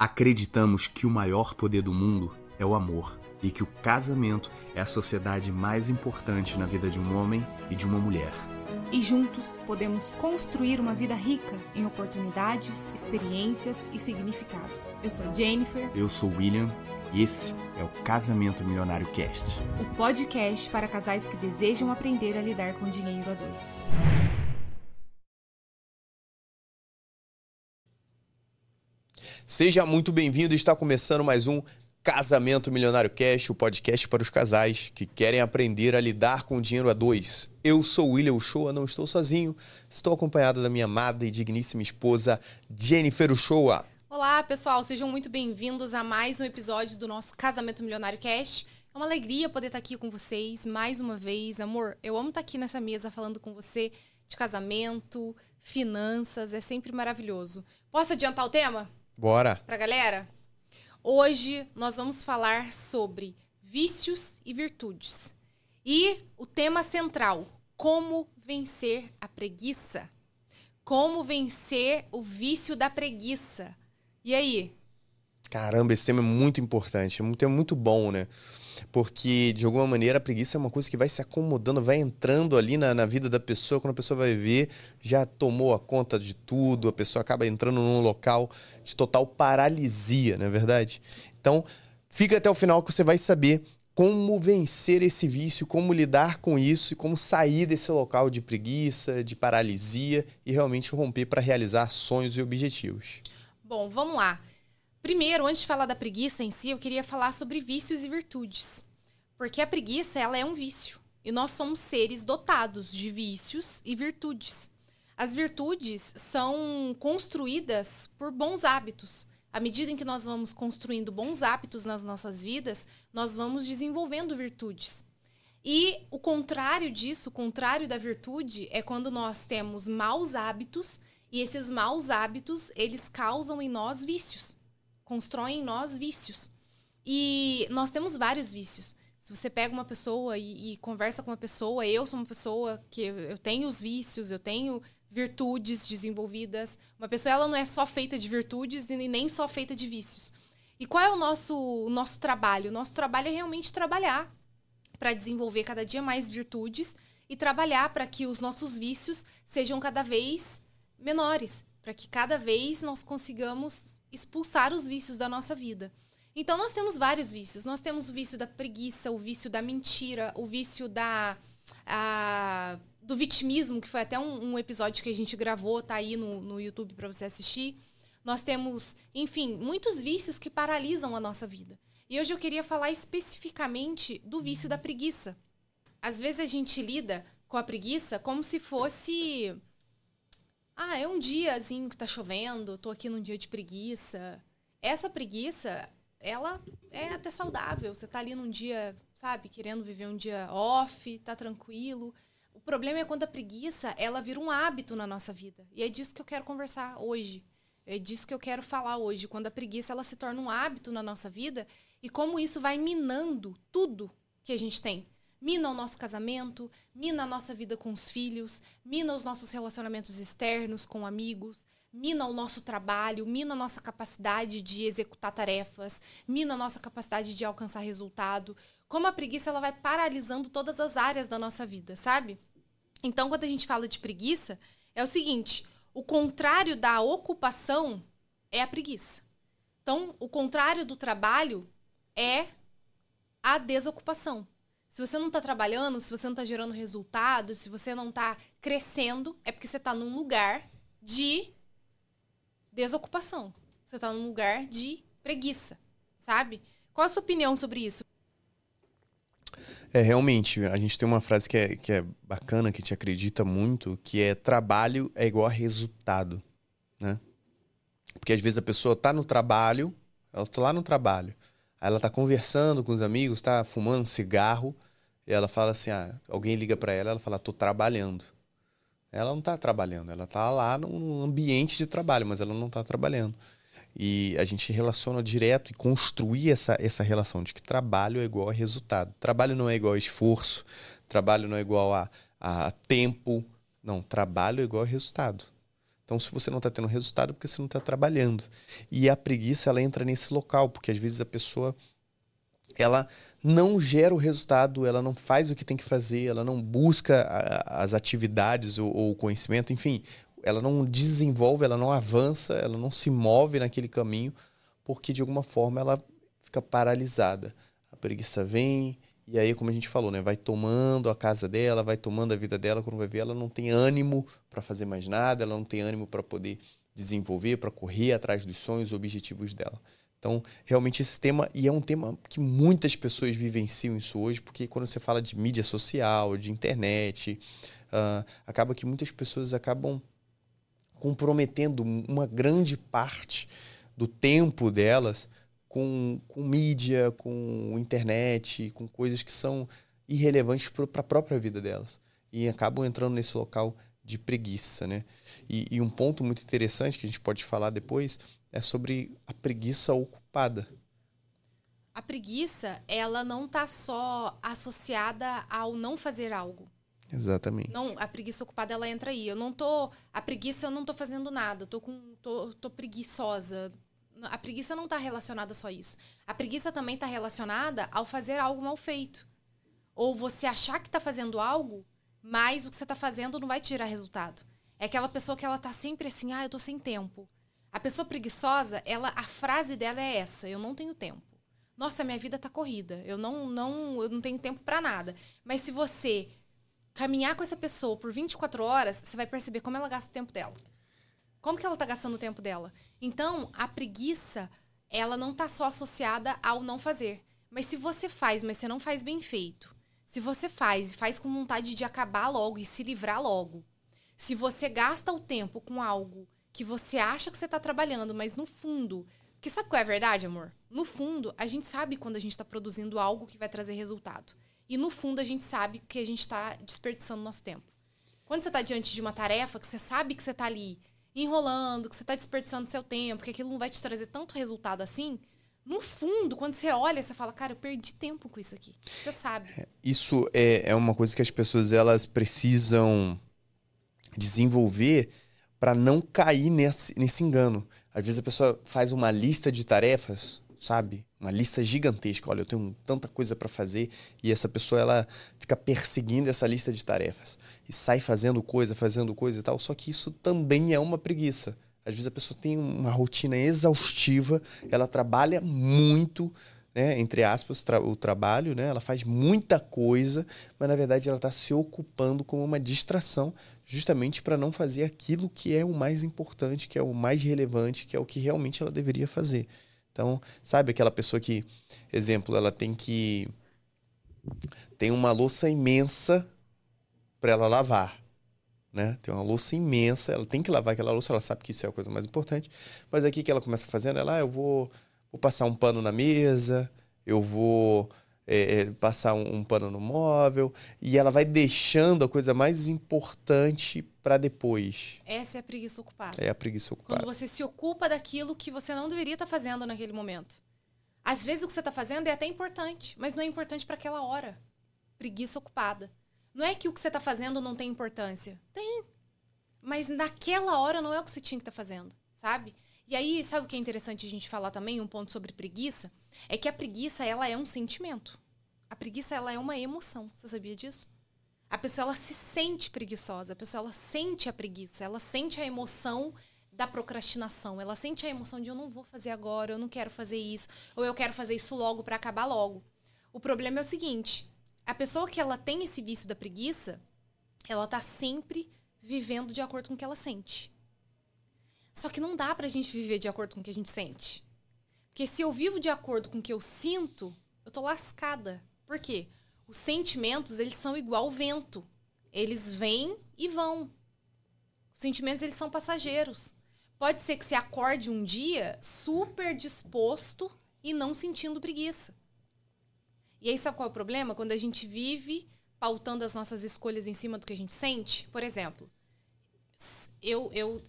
Acreditamos que o maior poder do mundo é o amor e que o casamento é a sociedade mais importante na vida de um homem e de uma mulher. E juntos podemos construir uma vida rica em oportunidades, experiências e significado. Eu sou Jennifer. Eu sou William e esse é o Casamento Milionário Cast o podcast para casais que desejam aprender a lidar com dinheiro a dois. Seja muito bem-vindo, está começando mais um Casamento Milionário Cash, o podcast para os casais que querem aprender a lidar com dinheiro a dois. Eu sou William Uchoa, não estou sozinho, estou acompanhado da minha amada e digníssima esposa Jennifer Uchoa. Olá, pessoal, sejam muito bem-vindos a mais um episódio do nosso Casamento Milionário Cash. É uma alegria poder estar aqui com vocês mais uma vez. Amor, eu amo estar aqui nessa mesa falando com você de casamento, finanças, é sempre maravilhoso. Posso adiantar o tema? Bora! Pra galera? Hoje nós vamos falar sobre vícios e virtudes. E o tema central: como vencer a preguiça. Como vencer o vício da preguiça. E aí? Caramba, esse tema é muito importante, é um tema muito bom, né? Porque, de alguma maneira, a preguiça é uma coisa que vai se acomodando, vai entrando ali na, na vida da pessoa. Quando a pessoa vai ver, já tomou a conta de tudo, a pessoa acaba entrando num local de total paralisia, não é verdade? Então, fica até o final que você vai saber como vencer esse vício, como lidar com isso e como sair desse local de preguiça, de paralisia e realmente romper para realizar sonhos e objetivos. Bom, vamos lá. Primeiro, antes de falar da preguiça em si, eu queria falar sobre vícios e virtudes. Porque a preguiça, ela é um vício. E nós somos seres dotados de vícios e virtudes. As virtudes são construídas por bons hábitos. À medida em que nós vamos construindo bons hábitos nas nossas vidas, nós vamos desenvolvendo virtudes. E o contrário disso, o contrário da virtude, é quando nós temos maus hábitos e esses maus hábitos, eles causam em nós vícios constroem em nós vícios. E nós temos vários vícios. Se você pega uma pessoa e, e, conversa com uma pessoa, eu sou uma pessoa que eu tenho os vícios, eu tenho virtudes desenvolvidas. Uma pessoa ela não é só feita de virtudes e nem só feita de vícios. E qual é o nosso, o nosso trabalho? O nosso trabalho é realmente trabalhar para desenvolver cada dia mais virtudes e trabalhar para que os nossos vícios sejam cada vez menores, para que cada vez nós consigamos expulsar os vícios da nossa vida. Então nós temos vários vícios. Nós temos o vício da preguiça, o vício da mentira, o vício da a, do vitimismo, que foi até um, um, episódio que a gente gravou, tá aí no, no YouTube para você assistir. Nós temos, enfim, muitos vícios que paralisam a nossa vida. E hoje eu queria falar especificamente do vício da preguiça. Às vezes a gente lida com a preguiça como se fosse ah, é um diazinho que tá chovendo, tô aqui num dia de preguiça. Essa preguiça, ela é até saudável. Você tá ali num dia, sabe, querendo viver um dia off, tá tranquilo. O problema é quando a preguiça, ela vira um hábito na nossa vida. E é disso que eu quero conversar hoje. É disso que eu quero falar hoje, quando a preguiça ela se torna um hábito na nossa vida e como isso vai minando tudo que a gente tem mina o nosso casamento, mina a nossa vida com os filhos, mina os nossos relacionamentos externos com amigos, mina o nosso trabalho, mina a nossa capacidade de executar tarefas, mina a nossa capacidade de alcançar resultado. Como a preguiça ela vai paralisando todas as áreas da nossa vida, sabe? Então, quando a gente fala de preguiça, é o seguinte: o contrário da ocupação é a preguiça. Então, o contrário do trabalho é a desocupação. Se você não está trabalhando, se você não está gerando resultados, se você não está crescendo, é porque você está num lugar de desocupação. Você está num lugar de preguiça, sabe? Qual a sua opinião sobre isso? É, realmente, a gente tem uma frase que é, que é bacana, que te acredita muito, que é trabalho é igual a resultado, né? Porque às vezes a pessoa está no trabalho, ela está lá no trabalho, Aí ela tá conversando com os amigos, tá fumando cigarro, e ela fala assim: ah, alguém liga para ela, ela fala: tô trabalhando. Ela não tá trabalhando, ela tá lá num ambiente de trabalho, mas ela não tá trabalhando. E a gente relaciona direto e construir essa, essa relação de que trabalho é igual a resultado. Trabalho não é igual a esforço, trabalho não é igual a, a tempo. Não, trabalho é igual a resultado. Então, se você não está tendo resultado, é porque você não está trabalhando. E a preguiça, ela entra nesse local, porque às vezes a pessoa ela não gera o resultado, ela não faz o que tem que fazer, ela não busca as atividades ou, ou o conhecimento, enfim, ela não desenvolve, ela não avança, ela não se move naquele caminho, porque de alguma forma ela fica paralisada. A preguiça vem, e aí, como a gente falou, né, vai tomando a casa dela, vai tomando a vida dela, quando vai ver, ela não tem ânimo para fazer mais nada, ela não tem ânimo para poder desenvolver, para correr atrás dos sonhos, objetivos dela. Então, realmente esse tema, e é um tema que muitas pessoas vivenciam isso hoje, porque quando você fala de mídia social, de internet, uh, acaba que muitas pessoas acabam comprometendo uma grande parte do tempo delas com, com mídia, com internet, com coisas que são irrelevantes para a própria vida delas. E acabam entrando nesse local de preguiça, né? E, e, um ponto muito interessante que a gente pode falar depois é sobre a preguiça ocupada. A preguiça, ela não está só associada ao não fazer algo. Exatamente. Não, a preguiça ocupada ela entra aí. Eu não tô, a preguiça eu não tô fazendo nada. tô com tô, tô preguiçosa, a preguiça não está relacionada só a isso. A preguiça também está relacionada ao fazer algo mal feito. Ou você achar que está fazendo algo, mas o que você está fazendo não vai tirar resultado. É aquela pessoa que ela tá sempre assim, ah, eu tô sem tempo. A pessoa preguiçosa, ela, a frase dela é essa: eu não tenho tempo. Nossa, minha vida tá corrida. Eu não, não, eu não tenho tempo para nada. Mas se você caminhar com essa pessoa por 24 horas, você vai perceber como ela gasta o tempo dela. Como que ela tá gastando o tempo dela? Então, a preguiça, ela não tá só associada ao não fazer. Mas se você faz, mas você não faz bem feito. Se você faz e faz com vontade de acabar logo e se livrar logo. Se você gasta o tempo com algo que você acha que você tá trabalhando, mas no fundo. Porque sabe qual é a verdade, amor? No fundo, a gente sabe quando a gente está produzindo algo que vai trazer resultado. E no fundo, a gente sabe que a gente está desperdiçando nosso tempo. Quando você está diante de uma tarefa que você sabe que você está ali enrolando, que você está desperdiçando seu tempo, que aquilo não vai te trazer tanto resultado assim, no fundo, quando você olha, você fala, cara, eu perdi tempo com isso aqui. Você sabe. É, isso é, é uma coisa que as pessoas elas precisam desenvolver para não cair nesse, nesse engano. Às vezes a pessoa faz uma lista de tarefas sabe? Uma lista gigantesca. Olha, eu tenho tanta coisa para fazer e essa pessoa ela fica perseguindo essa lista de tarefas e sai fazendo coisa, fazendo coisa e tal. Só que isso também é uma preguiça. Às vezes a pessoa tem uma rotina exaustiva, ela trabalha muito, né, entre aspas, tra o trabalho, né? Ela faz muita coisa, mas na verdade ela está se ocupando como uma distração, justamente para não fazer aquilo que é o mais importante, que é o mais relevante, que é o que realmente ela deveria fazer. Então, sabe aquela pessoa que, exemplo, ela tem que. Tem uma louça imensa para ela lavar. Né? Tem uma louça imensa, ela tem que lavar aquela louça, ela sabe que isso é a coisa mais importante. Mas aqui que ela começa fazendo, ela, ah, eu vou, vou passar um pano na mesa, eu vou é, é, passar um, um, pano no móvel, e ela vai deixando a coisa mais importante para depois. Essa é a preguiça ocupada. É a preguiça ocupada. Quando você se ocupa daquilo que você não deveria estar tá fazendo naquele momento. Às vezes o que você está fazendo é até importante, mas não é importante para aquela hora. Preguiça ocupada. Não é que o que você está fazendo não tem importância. Tem. Mas naquela hora não é o que você tinha que estar tá fazendo, sabe? E aí, sabe o que é interessante a gente falar também, um ponto sobre preguiça? É que a preguiça, ela é um sentimento. A preguiça, ela é uma emoção. Você sabia disso? A pessoa, ela se sente preguiçosa. A pessoa, ela sente a preguiça. Ela sente a emoção da procrastinação. Ela sente a emoção de eu não vou fazer agora, eu não quero fazer isso, ou eu quero fazer isso logo para acabar logo. O problema é o seguinte: a pessoa que ela tem esse vício da preguiça, ela tá sempre vivendo de acordo com o que ela sente. Só que não dá pra gente viver de acordo com o que a gente sente. Porque se eu vivo de acordo com o que eu sinto, eu tô lascada. Por quê? Os sentimentos, eles são igual o vento. Eles vêm e vão. Os sentimentos, eles são passageiros. Pode ser que você acorde um dia super disposto e não sentindo preguiça. E aí, sabe qual é o problema? Quando a gente vive pautando as nossas escolhas em cima do que a gente sente. Por exemplo, eu, eu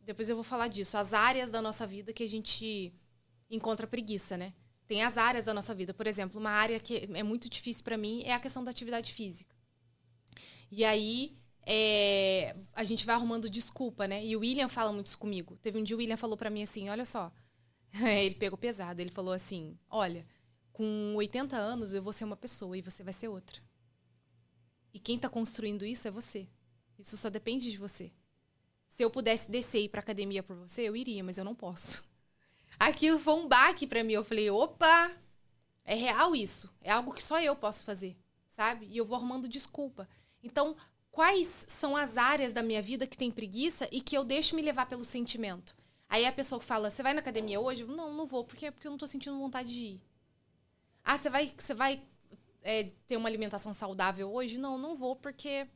depois eu vou falar disso. As áreas da nossa vida que a gente encontra preguiça, né? Tem as áreas da nossa vida. Por exemplo, uma área que é muito difícil para mim é a questão da atividade física. E aí, é, a gente vai arrumando desculpa, né? E o William fala muito isso comigo. Teve um dia o William falou para mim assim: olha só. ele pegou pesado. Ele falou assim: olha, com 80 anos eu vou ser uma pessoa e você vai ser outra. E quem tá construindo isso é você. Isso só depende de você. Se eu pudesse descer e ir pra academia por você, eu iria, mas eu não posso. Aquilo foi um baque para mim. Eu falei: opa, é real isso. É algo que só eu posso fazer, sabe? E eu vou arrumando desculpa. Então, quais são as áreas da minha vida que tem preguiça e que eu deixo me levar pelo sentimento? Aí a pessoa fala, você vai na academia hoje? Não, não vou, porque, porque eu não tô sentindo vontade de ir. Ah, você vai, você vai é, ter uma alimentação saudável hoje? Não, não vou, porque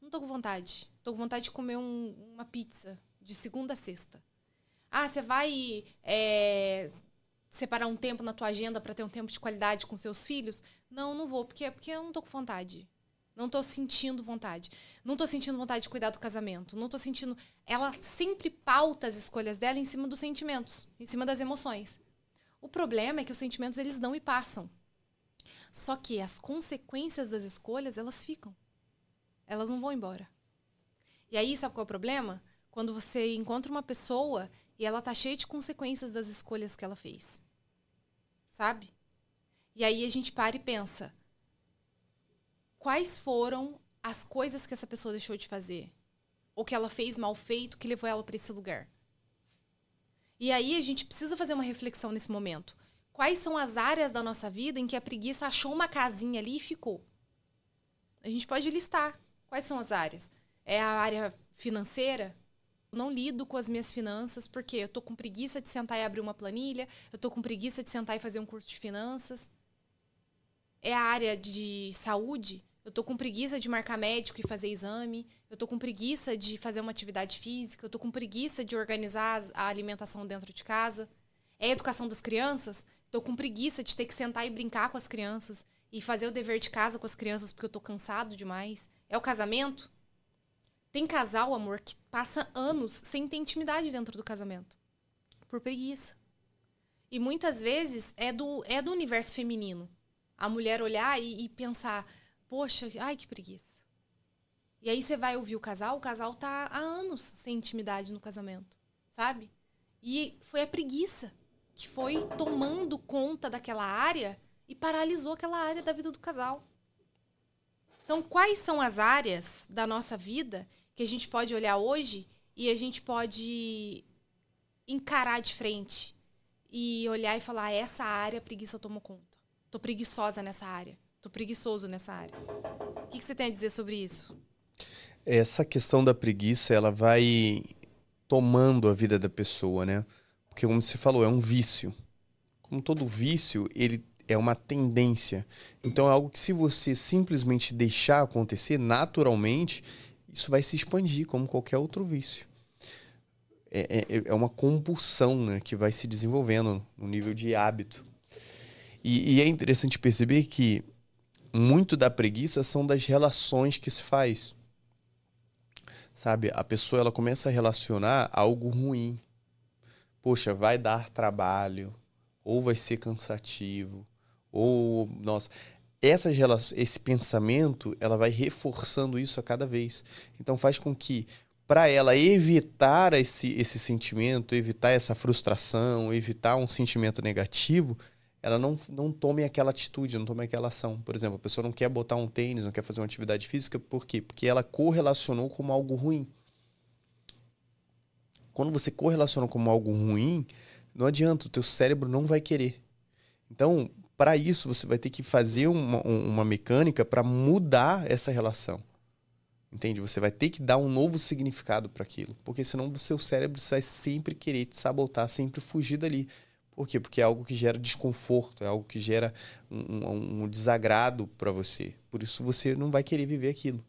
não tô com vontade. Tô com vontade de comer um, uma pizza de segunda a sexta. Ah, você vai é, separar um tempo na tua agenda para ter um tempo de qualidade com seus filhos? Não, não vou, porque, porque eu não tô com vontade. Não tô sentindo vontade. Não tô sentindo vontade de cuidar do casamento. Não tô sentindo. Ela sempre pauta as escolhas dela em cima dos sentimentos, em cima das emoções. O problema é que os sentimentos eles dão e passam. Só que as consequências das escolhas, elas ficam. Elas não vão embora. E aí, sabe qual é o problema? Quando você encontra uma pessoa e ela tá cheia de consequências das escolhas que ela fez sabe? E aí a gente para e pensa: quais foram as coisas que essa pessoa deixou de fazer? Ou que ela fez mal feito que levou ela para esse lugar? E aí a gente precisa fazer uma reflexão nesse momento. Quais são as áreas da nossa vida em que a preguiça achou uma casinha ali e ficou? A gente pode listar. Quais são as áreas? É a área financeira? Não lido com as minhas finanças porque eu tô com preguiça de sentar e abrir uma planilha, eu tô com preguiça de sentar e fazer um curso de finanças. É a área de saúde, eu tô com preguiça de marcar médico e fazer exame, eu tô com preguiça de fazer uma atividade física, eu tô com preguiça de organizar a alimentação dentro de casa. É a educação das crianças, tô com preguiça de ter que sentar e brincar com as crianças e fazer o dever de casa com as crianças porque eu tô cansado demais. É o casamento, tem casal, amor, que passa anos sem ter intimidade dentro do casamento. Por preguiça. E muitas vezes é do, é do universo feminino. A mulher olhar e, e pensar, poxa, ai que preguiça. E aí você vai ouvir o casal, o casal tá há anos sem intimidade no casamento, sabe? E foi a preguiça que foi tomando conta daquela área e paralisou aquela área da vida do casal. Então, quais são as áreas da nossa vida que a gente pode olhar hoje e a gente pode encarar de frente e olhar e falar: essa área a preguiça tomou conta. Tô preguiçosa nessa área. Tô preguiçoso nessa área. O que, que você tem a dizer sobre isso? Essa questão da preguiça, ela vai tomando a vida da pessoa, né? Porque, como você falou, é um vício. Como todo vício, ele é uma tendência. Então, é algo que, se você simplesmente deixar acontecer naturalmente, isso vai se expandir como qualquer outro vício. É, é, é uma compulsão né, que vai se desenvolvendo no nível de hábito. E, e, é interessante perceber que muito da preguiça são das relações que se faz. Sabe, a pessoa ela começa a relacionar algo ruim. Poxa, vai dar trabalho, ou vai ser cansativo, ou nossa, essas esse pensamento, ela vai reforçando isso a cada vez. Então faz com que para ela evitar esse, esse sentimento, evitar essa frustração, evitar um sentimento negativo, ela não, não tome aquela atitude, não tome aquela ação. Por exemplo, a pessoa não quer botar um tênis, não quer fazer uma atividade física, por quê? Porque ela correlacionou como algo ruim. Quando você correlaciona como algo ruim, não adianta, o teu cérebro não vai querer. Então, para isso, você vai ter que fazer uma, uma mecânica para mudar essa relação. Entende? Você vai ter que dar um novo significado para aquilo. Porque senão o seu cérebro vai sempre querer te sabotar, sempre fugir dali. Por quê? Porque é algo que gera desconforto, é algo que gera um, um, um desagrado para você. Por isso você não vai querer viver aquilo.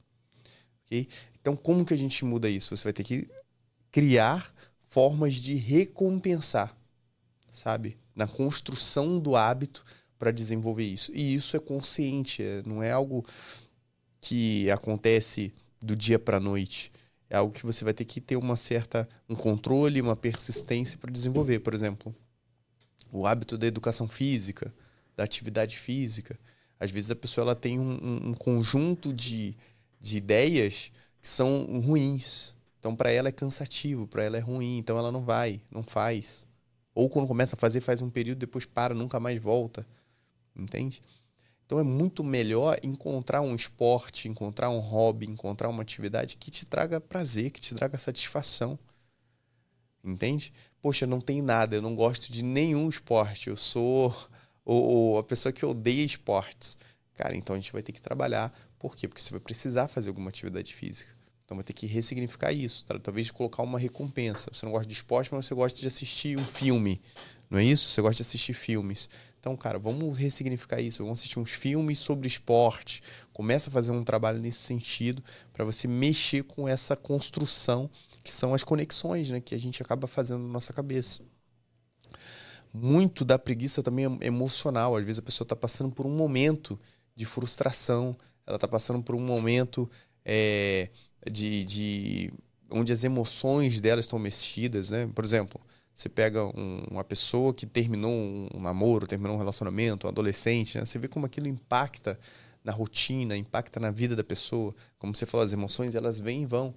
Okay? Então, como que a gente muda isso? Você vai ter que criar formas de recompensar, sabe? Na construção do hábito para desenvolver isso. E isso é consciente, é, não é algo que acontece do dia para a noite. É algo que você vai ter que ter uma certa um controle, uma persistência para desenvolver, por exemplo, o hábito da educação física, da atividade física. Às vezes a pessoa ela tem um, um conjunto de, de ideias que são ruins. Então, para ela é cansativo, para ela é ruim, então ela não vai, não faz. Ou quando começa a fazer, faz um período, depois para, nunca mais volta. Entende? Então é muito melhor encontrar um esporte, encontrar um hobby, encontrar uma atividade que te traga prazer, que te traga satisfação. Entende? Poxa, não tem nada, eu não gosto de nenhum esporte, eu sou ou, a pessoa que odeia esportes. Cara, então a gente vai ter que trabalhar. Por quê? Porque você vai precisar fazer alguma atividade física. Então vai ter que ressignificar isso. Talvez colocar uma recompensa. Você não gosta de esporte, mas você gosta de assistir um filme. Não é isso? Você gosta de assistir filmes. Então, cara, vamos ressignificar isso. Vamos assistir uns filmes sobre esporte. Começa a fazer um trabalho nesse sentido para você mexer com essa construção que são as conexões, né, que a gente acaba fazendo na nossa cabeça. Muito da preguiça também é emocional. Às vezes a pessoa está passando por um momento de frustração, ela está passando por um momento é, de, de onde as emoções dela estão mexidas, né? Por exemplo, você pega um, uma pessoa que terminou um, um, namoro, terminou um relacionamento, um adolescente, né? Você vê como aquilo impacta na rotina, impacta na vida da pessoa. Como você falou, as emoções elas vêm e vão.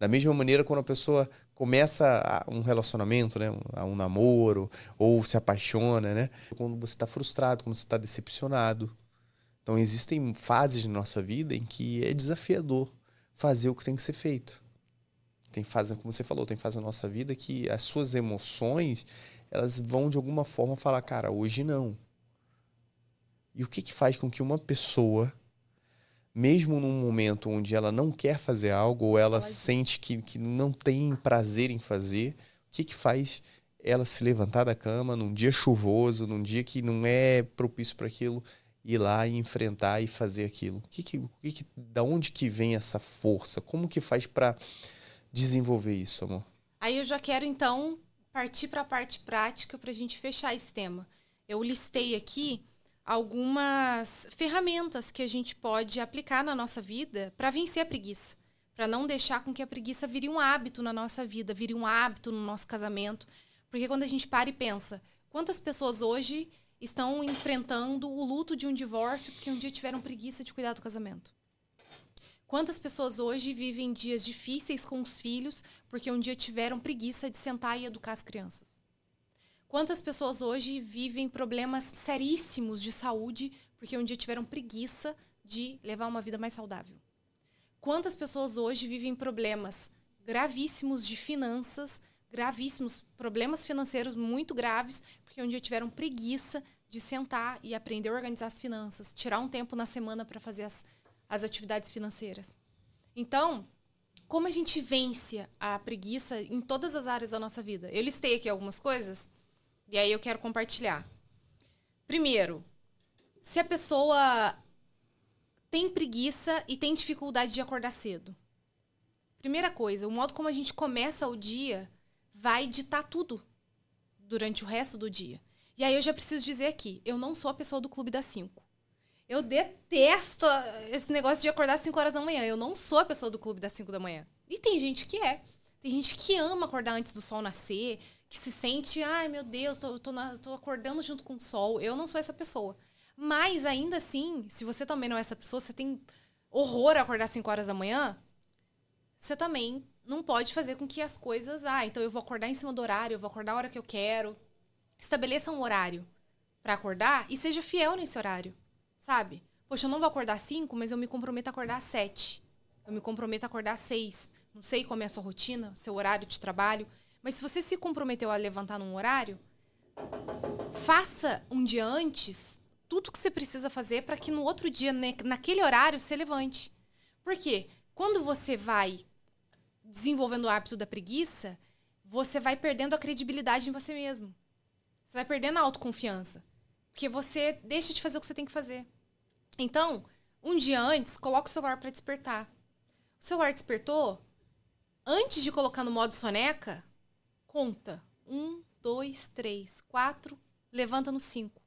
Da mesma maneira, quando a pessoa começa um relacionamento, né, um, um namoro, ou se apaixona, né, quando você está frustrado, quando você está decepcionado. Então, existem fases na nossa vida em que é desafiador fazer o que tem que ser feito. Tem fase, como você falou, tem fase na nossa vida que as suas emoções, elas vão de alguma forma falar, cara, hoje não. E o que, que faz com que uma pessoa, mesmo num momento onde ela não quer fazer algo, ou ela sente que, que não tem prazer em fazer, o que, que faz ela se levantar da cama num dia chuvoso, num dia que não é propício para aquilo, ir lá e enfrentar e fazer aquilo? O que que, o que, que da onde que vem essa força? Como que faz para desenvolver isso, amor? Aí eu já quero, então, partir para a parte prática para a gente fechar esse tema. Eu listei aqui algumas ferramentas que a gente pode aplicar na nossa vida para vencer a preguiça. Para não deixar com que a preguiça vire um hábito na nossa vida, vire um hábito no nosso casamento. Porque quando a gente para e pensa, quantas pessoas hoje estão enfrentando o luto de um divórcio porque um dia tiveram preguiça de cuidar do casamento? Quantas pessoas hoje vivem dias difíceis com os filhos porque um dia tiveram preguiça de sentar e educar as crianças? Quantas pessoas hoje vivem problemas seríssimos de saúde porque um dia tiveram preguiça de levar uma vida mais saudável? Quantas pessoas hoje vivem problemas gravíssimos de finanças, gravíssimos problemas financeiros muito graves porque um dia tiveram preguiça de sentar e aprender a organizar as finanças, tirar um tempo na semana para fazer as as atividades financeiras. Então, como a gente vence a preguiça em todas as áreas da nossa vida? Eu listei aqui algumas coisas e aí eu quero compartilhar. Primeiro, se a pessoa tem preguiça e tem dificuldade de acordar cedo. Primeira coisa, o modo como a gente começa o dia vai ditar tudo durante o resto do dia. E aí eu já preciso dizer aqui, eu não sou a pessoa do clube das 5. Eu detesto esse negócio de acordar às 5 horas da manhã. Eu não sou a pessoa do clube das 5 da manhã. E tem gente que é. Tem gente que ama acordar antes do sol nascer, que se sente, ai meu Deus, tô, tô, na, tô acordando junto com o sol. Eu não sou essa pessoa. Mas ainda assim, se você também não é essa pessoa, você tem horror a acordar às 5 horas da manhã, você também não pode fazer com que as coisas. Ah, então eu vou acordar em cima do horário, eu vou acordar a hora que eu quero. Estabeleça um horário para acordar e seja fiel nesse horário. Sabe? Poxa, eu não vou acordar 5, mas eu me comprometo a acordar 7. Eu me comprometo a acordar 6. Não sei como é a sua rotina, seu horário de trabalho. Mas se você se comprometeu a levantar num horário, faça um dia antes tudo que você precisa fazer para que no outro dia, naquele horário, você levante. Por quê? Quando você vai desenvolvendo o hábito da preguiça, você vai perdendo a credibilidade em você mesmo. Você vai perdendo a autoconfiança. Porque você deixa de fazer o que você tem que fazer. Então, um dia antes, coloca o celular para despertar. O celular despertou, antes de colocar no modo soneca, conta. Um, dois, três, quatro, levanta no cinco.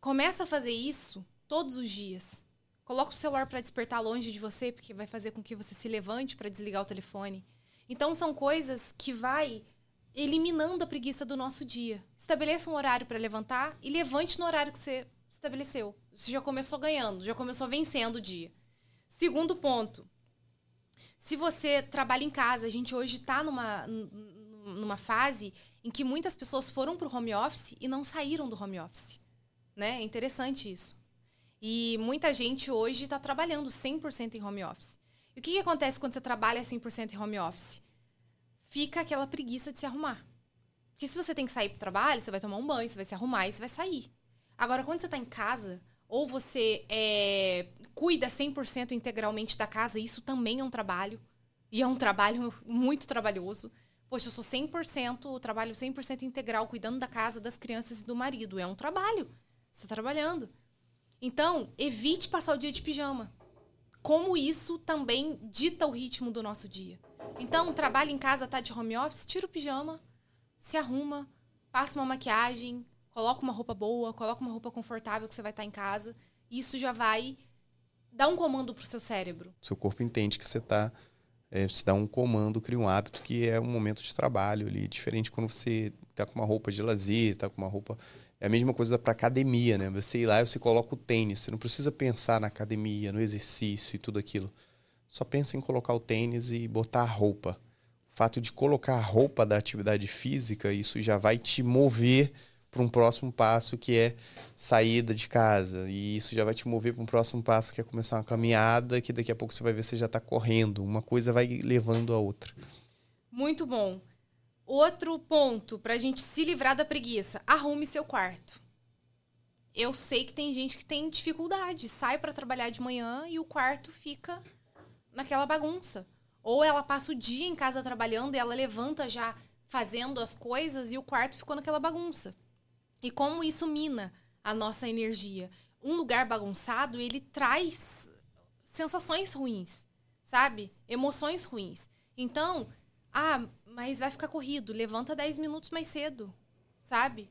Começa a fazer isso todos os dias. Coloca o celular para despertar longe de você, porque vai fazer com que você se levante para desligar o telefone. Então são coisas que vai eliminando a preguiça do nosso dia. Estabeleça um horário para levantar e levante no horário que você estabeleceu. Você já começou ganhando, já começou vencendo o dia. Segundo ponto, Se você trabalha em casa, a gente hoje está numa, numa fase em que muitas pessoas foram para o home office e não saíram do home office. Né? É interessante isso. E muita gente hoje está trabalhando 100% em home office. E o que, que acontece quando você trabalha 100% em home office? Fica aquela preguiça de se arrumar. Porque se você tem que sair para o trabalho, você vai tomar um banho, você vai se arrumar e você vai sair. Agora, quando você está em casa, ou você é, cuida 100% integralmente da casa, isso também é um trabalho. E é um trabalho muito trabalhoso. Poxa, eu sou 100%, trabalho 100% integral, cuidando da casa, das crianças e do marido. É um trabalho. Você está trabalhando. Então, evite passar o dia de pijama. Como isso também dita o ritmo do nosso dia. Então, trabalha em casa, tá de home office, tira o pijama, se arruma, passa uma maquiagem, coloca uma roupa boa, coloca uma roupa confortável que você vai estar em casa. Isso já vai dar um comando pro seu cérebro. Seu corpo entende que você está é, você dá um comando, cria um hábito que é um momento de trabalho ali, diferente quando você tá com uma roupa de lazer, tá com uma roupa é a mesma coisa para academia, né? Você ir lá e você coloca o tênis, você não precisa pensar na academia, no exercício e tudo aquilo. Só pensa em colocar o tênis e botar a roupa. O fato de colocar a roupa da atividade física, isso já vai te mover para um próximo passo que é saída de casa. E isso já vai te mover para um próximo passo que é começar uma caminhada, que daqui a pouco você vai ver você já está correndo. Uma coisa vai levando a outra. Muito bom. Outro ponto para a gente se livrar da preguiça: arrume seu quarto. Eu sei que tem gente que tem dificuldade, sai para trabalhar de manhã e o quarto fica naquela bagunça. Ou ela passa o dia em casa trabalhando e ela levanta já fazendo as coisas e o quarto ficou naquela bagunça. E como isso mina a nossa energia. Um lugar bagunçado, ele traz sensações ruins, sabe? Emoções ruins. Então, ah, mas vai ficar corrido, levanta 10 minutos mais cedo, sabe?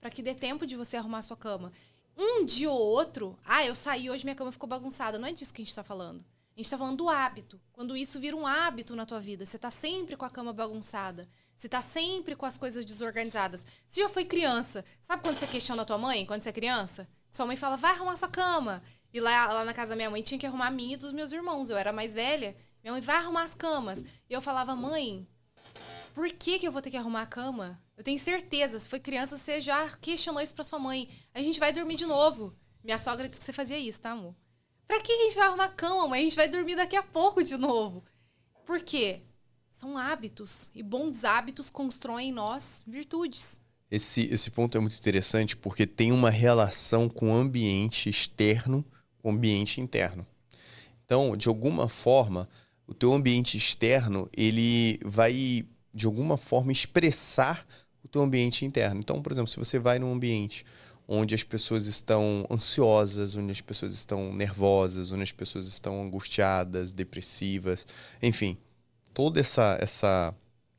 Para que dê tempo de você arrumar sua cama. Um dia ou outro, ah, eu saí hoje minha cama ficou bagunçada. Não é disso que a gente está falando. A gente está falando do hábito. Quando isso vira um hábito na tua vida, você está sempre com a cama bagunçada. Você tá sempre com as coisas desorganizadas. Você já foi criança. Sabe quando você questiona a tua mãe, quando você é criança? Sua mãe fala, vai arrumar sua cama. E lá, lá na casa da minha mãe tinha que arrumar a minha e dos meus irmãos. Eu era mais velha. Minha mãe, vai arrumar as camas. E eu falava, mãe, por que, que eu vou ter que arrumar a cama? Eu tenho certeza, se foi criança, você já questionou isso pra sua mãe. A gente vai dormir de novo. Minha sogra disse que você fazia isso, tá, amor? Pra que a gente vai arrumar a cama, mãe? A gente vai dormir daqui a pouco de novo. Por quê? São hábitos. E bons hábitos constroem em nós virtudes. Esse, esse ponto é muito interessante porque tem uma relação com o ambiente externo com o ambiente interno. Então, de alguma forma, o teu ambiente externo, ele vai, de alguma forma, expressar o teu ambiente interno. Então, por exemplo, se você vai num ambiente onde as pessoas estão ansiosas, onde as pessoas estão nervosas, onde as pessoas estão angustiadas, depressivas, enfim, toda essa, essa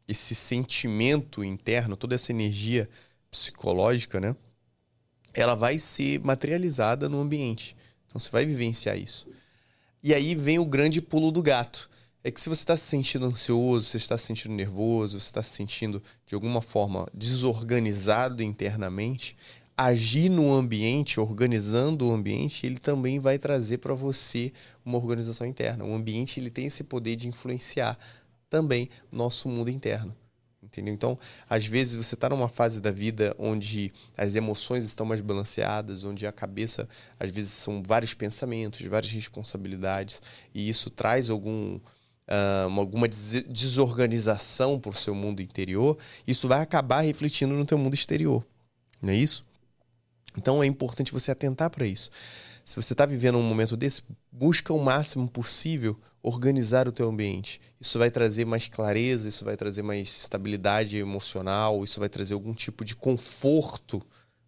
esse sentimento interno, toda essa energia psicológica, né? Ela vai ser materializada no ambiente. Então você vai vivenciar isso. E aí vem o grande pulo do gato. É que se você está se sentindo ansioso, você está se sentindo nervoso, você está se sentindo de alguma forma desorganizado internamente, agir no ambiente, organizando o ambiente, ele também vai trazer para você uma organização interna. O ambiente ele tem esse poder de influenciar também nosso mundo interno. Entendeu? Então, às vezes você está numa fase da vida onde as emoções estão mais balanceadas, onde a cabeça, às vezes, são vários pensamentos, várias responsabilidades, e isso traz algum, uh, alguma desorganização para o seu mundo interior, isso vai acabar refletindo no teu mundo exterior. Não é isso? Então é importante você atentar para isso. Se você está vivendo um momento desse, busca o máximo possível organizar o teu ambiente. Isso vai trazer mais clareza, isso vai trazer mais estabilidade emocional, isso vai trazer algum tipo de conforto,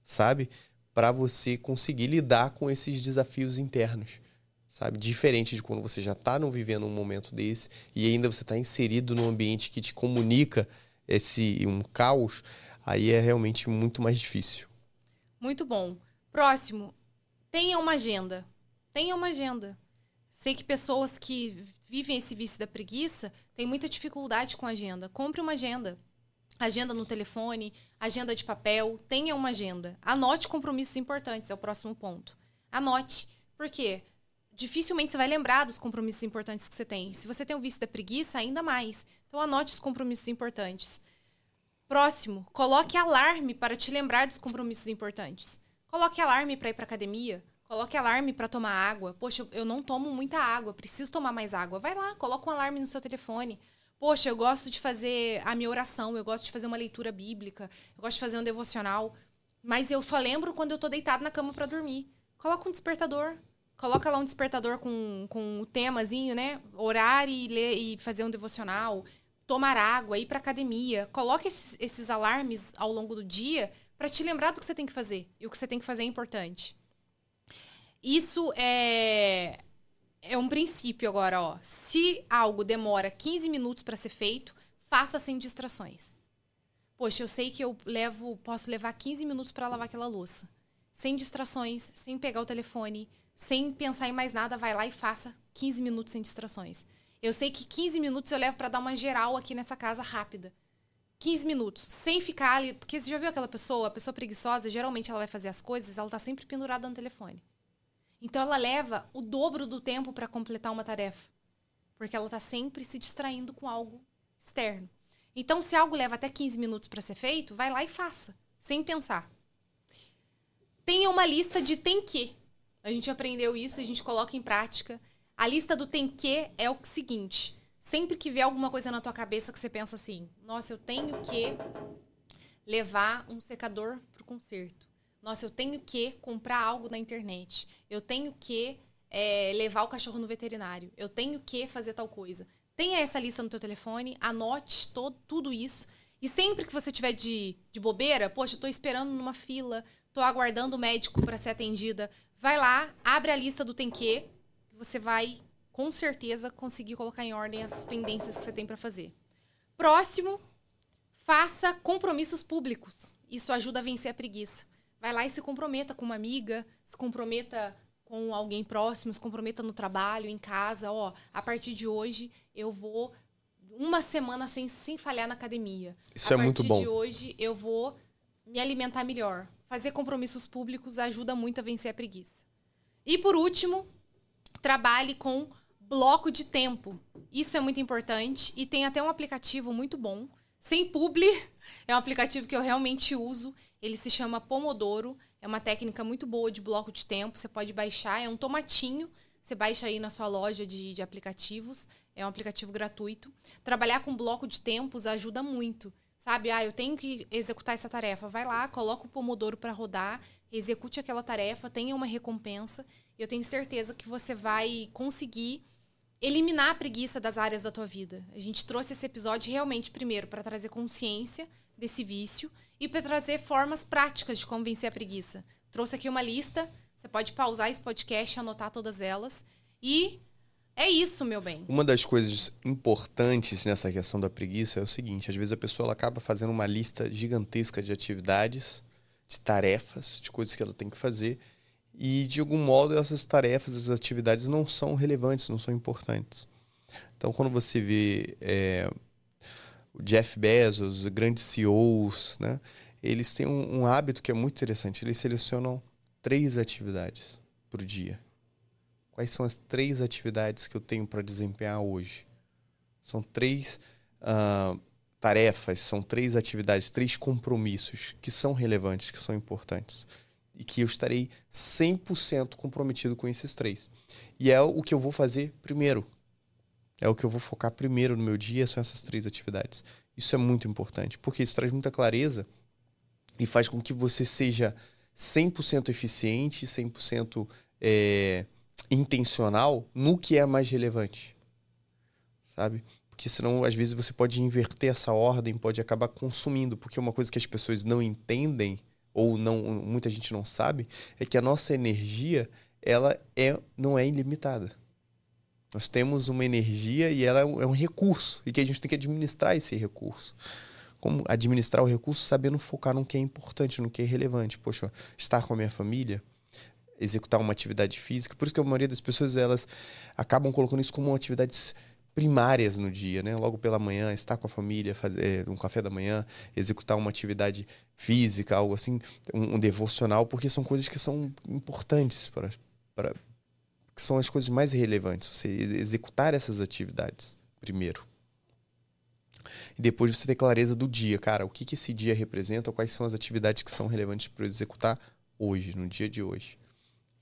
sabe? Para você conseguir lidar com esses desafios internos, sabe? Diferente de quando você já está vivendo um momento desse e ainda você está inserido num ambiente que te comunica esse um caos, aí é realmente muito mais difícil. Muito bom. Próximo, tenha uma agenda. Tenha uma agenda. Sei que pessoas que vivem esse vício da preguiça têm muita dificuldade com agenda. Compre uma agenda. Agenda no telefone, agenda de papel, tenha uma agenda. Anote compromissos importantes, é o próximo ponto. Anote. Por quê? dificilmente você vai lembrar dos compromissos importantes que você tem. Se você tem o vício da preguiça, ainda mais. Então anote os compromissos importantes. Próximo, coloque alarme para te lembrar dos compromissos importantes. Coloque alarme para ir para academia, coloque alarme para tomar água. Poxa, eu não tomo muita água, preciso tomar mais água. Vai lá, coloca um alarme no seu telefone. Poxa, eu gosto de fazer a minha oração, eu gosto de fazer uma leitura bíblica, eu gosto de fazer um devocional, mas eu só lembro quando eu tô deitado na cama para dormir. Coloca um despertador. Coloca lá um despertador com, com o temazinho, né? Orar e ler e fazer um devocional, tomar água, ir pra academia. Coloque esses, esses alarmes ao longo do dia para te lembrar do que você tem que fazer. E o que você tem que fazer é importante. Isso é é um princípio agora, ó. Se algo demora 15 minutos para ser feito, faça sem distrações. Poxa, eu sei que eu levo, posso levar 15 minutos para lavar aquela louça. Sem distrações, sem pegar o telefone, sem pensar em mais nada, vai lá e faça 15 minutos sem distrações. Eu sei que 15 minutos eu levo para dar uma geral aqui nessa casa rápida. 15 minutos, sem ficar ali, porque você já viu aquela pessoa, a pessoa preguiçosa, geralmente ela vai fazer as coisas, ela tá sempre pendurada no telefone. Então ela leva o dobro do tempo para completar uma tarefa, porque ela está sempre se distraindo com algo externo. Então, se algo leva até 15 minutos para ser feito, vai lá e faça, sem pensar. Tenha uma lista de tem que. A gente aprendeu isso, a gente coloca em prática. A lista do tem que é o seguinte: sempre que vier alguma coisa na tua cabeça que você pensa assim, nossa, eu tenho que levar um secador pro concerto. Nossa, eu tenho que comprar algo na internet. Eu tenho que é, levar o cachorro no veterinário. Eu tenho que fazer tal coisa. Tenha essa lista no teu telefone, anote todo, tudo isso. E sempre que você tiver de, de bobeira, poxa, estou esperando numa fila, estou aguardando o médico para ser atendida, vai lá, abre a lista do tem que, você vai com certeza conseguir colocar em ordem as pendências que você tem para fazer. Próximo, faça compromissos públicos. Isso ajuda a vencer a preguiça. Vai lá e se comprometa com uma amiga, se comprometa com alguém próximo, se comprometa no trabalho, em casa. Ó, a partir de hoje eu vou uma semana sem, sem falhar na academia. Isso a é muito bom. A partir de hoje eu vou me alimentar melhor. Fazer compromissos públicos ajuda muito a vencer a preguiça. E por último, trabalhe com bloco de tempo. Isso é muito importante e tem até um aplicativo muito bom sem publi. É um aplicativo que eu realmente uso. Ele se chama Pomodoro. É uma técnica muito boa de bloco de tempo. Você pode baixar. É um tomatinho. Você baixa aí na sua loja de, de aplicativos. É um aplicativo gratuito. Trabalhar com bloco de tempos ajuda muito. Sabe? Ah, eu tenho que executar essa tarefa. Vai lá, coloca o Pomodoro para rodar, execute aquela tarefa, tenha uma recompensa. Eu tenho certeza que você vai conseguir eliminar a preguiça das áreas da tua vida. A gente trouxe esse episódio realmente primeiro para trazer consciência desse vício e para trazer formas práticas de como vencer a preguiça. Trouxe aqui uma lista, você pode pausar esse podcast, anotar todas elas e é isso, meu bem. Uma das coisas importantes nessa questão da preguiça é o seguinte: às vezes a pessoa acaba fazendo uma lista gigantesca de atividades, de tarefas, de coisas que ela tem que fazer e de algum modo essas tarefas, essas atividades não são relevantes, não são importantes. Então, quando você vê é, o Jeff Bezos, os grandes CEOs, né, eles têm um, um hábito que é muito interessante. Eles selecionam três atividades por dia. Quais são as três atividades que eu tenho para desempenhar hoje? São três uh, tarefas, são três atividades, três compromissos que são relevantes, que são importantes e que eu estarei 100% comprometido com esses três. E é o que eu vou fazer primeiro. É o que eu vou focar primeiro no meu dia, são essas três atividades. Isso é muito importante, porque isso traz muita clareza e faz com que você seja 100% eficiente, 100% é, intencional no que é mais relevante. Sabe? Porque senão, às vezes, você pode inverter essa ordem, pode acabar consumindo, porque uma coisa que as pessoas não entendem ou não muita gente não sabe, é que a nossa energia ela é, não é ilimitada. Nós temos uma energia e ela é um, é um recurso e que a gente tem que administrar esse recurso. Como administrar o recurso sabendo focar no que é importante, no que é relevante. Poxa, estar com a minha família, executar uma atividade física. Por isso que a maioria das pessoas elas acabam colocando isso como uma atividade primárias no dia, né? Logo pela manhã, estar com a família, fazer um café da manhã, executar uma atividade física, algo assim, um, um devocional, porque são coisas que são importantes para, que são as coisas mais relevantes. Você executar essas atividades primeiro. E depois você ter clareza do dia, cara, o que, que esse dia representa, quais são as atividades que são relevantes para executar hoje, no dia de hoje.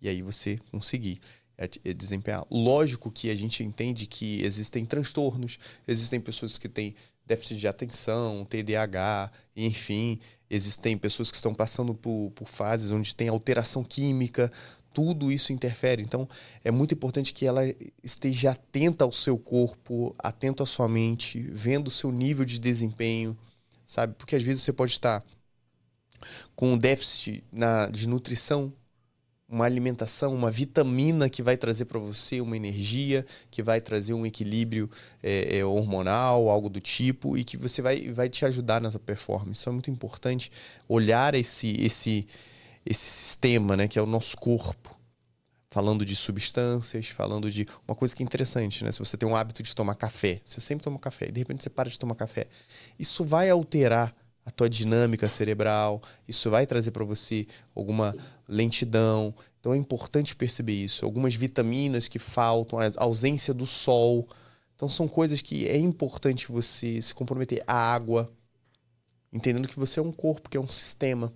E aí você conseguir desempenhar. Lógico que a gente entende que existem transtornos, existem pessoas que têm déficit de atenção, TDAH, enfim, existem pessoas que estão passando por, por fases onde tem alteração química, tudo isso interfere. Então, é muito importante que ela esteja atenta ao seu corpo, atento à sua mente, vendo o seu nível de desempenho, sabe? Porque às vezes você pode estar com um déficit na, de nutrição, uma alimentação, uma vitamina que vai trazer para você uma energia, que vai trazer um equilíbrio é, é, hormonal, algo do tipo, e que você vai, vai te ajudar nessa performance. É muito importante olhar esse, esse, esse sistema, né, que é o nosso corpo. Falando de substâncias, falando de uma coisa que é interessante, né? Se você tem um hábito de tomar café, você sempre toma café e de repente você para de tomar café, isso vai alterar a tua dinâmica cerebral, isso vai trazer para você alguma lentidão. Então é importante perceber isso. Algumas vitaminas que faltam, a ausência do sol. Então são coisas que é importante você se comprometer. A água, entendendo que você é um corpo, que é um sistema.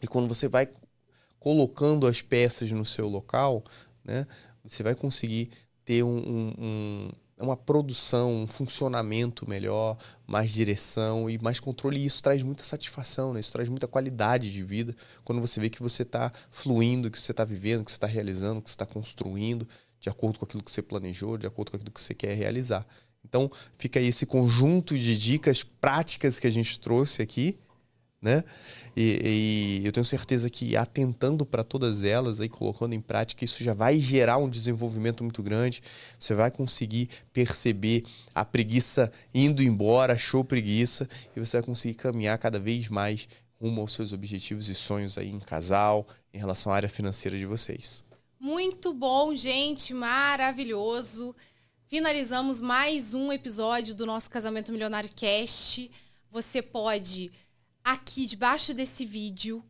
E quando você vai colocando as peças no seu local, né, você vai conseguir ter um, um, uma produção, um funcionamento melhor, mais direção e mais controle. E isso traz muita satisfação, né? isso traz muita qualidade de vida quando você vê que você está fluindo, que você está vivendo, que você está realizando, que você está construindo de acordo com aquilo que você planejou, de acordo com aquilo que você quer realizar. Então, fica aí esse conjunto de dicas práticas que a gente trouxe aqui né? E, e eu tenho certeza que atentando para todas elas, aí colocando em prática, isso já vai gerar um desenvolvimento muito grande. Você vai conseguir perceber a preguiça indo embora, show preguiça, e você vai conseguir caminhar cada vez mais rumo aos seus objetivos e sonhos aí em casal, em relação à área financeira de vocês. Muito bom, gente, maravilhoso. Finalizamos mais um episódio do nosso Casamento Milionário Cast. Você pode aqui debaixo desse vídeo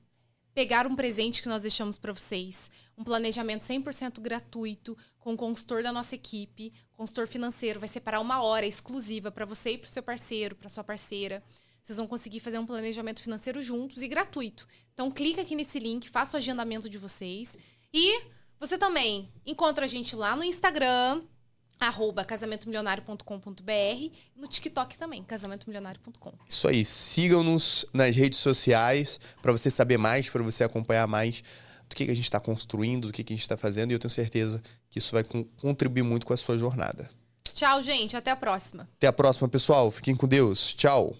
pegar um presente que nós deixamos para vocês, um planejamento 100% gratuito com o consultor da nossa equipe, consultor financeiro, vai separar uma hora exclusiva para você e para o seu parceiro, para sua parceira. Vocês vão conseguir fazer um planejamento financeiro juntos e gratuito. Então clica aqui nesse link, faça o agendamento de vocês e você também encontra a gente lá no Instagram, arroba casamentomilionário.com.br no TikTok também, casamentomilionário.com. Isso aí, sigam-nos nas redes sociais para você saber mais, para você acompanhar mais do que, que a gente está construindo, do que, que a gente está fazendo, e eu tenho certeza que isso vai contribuir muito com a sua jornada. Tchau, gente. Até a próxima. Até a próxima, pessoal. Fiquem com Deus. Tchau.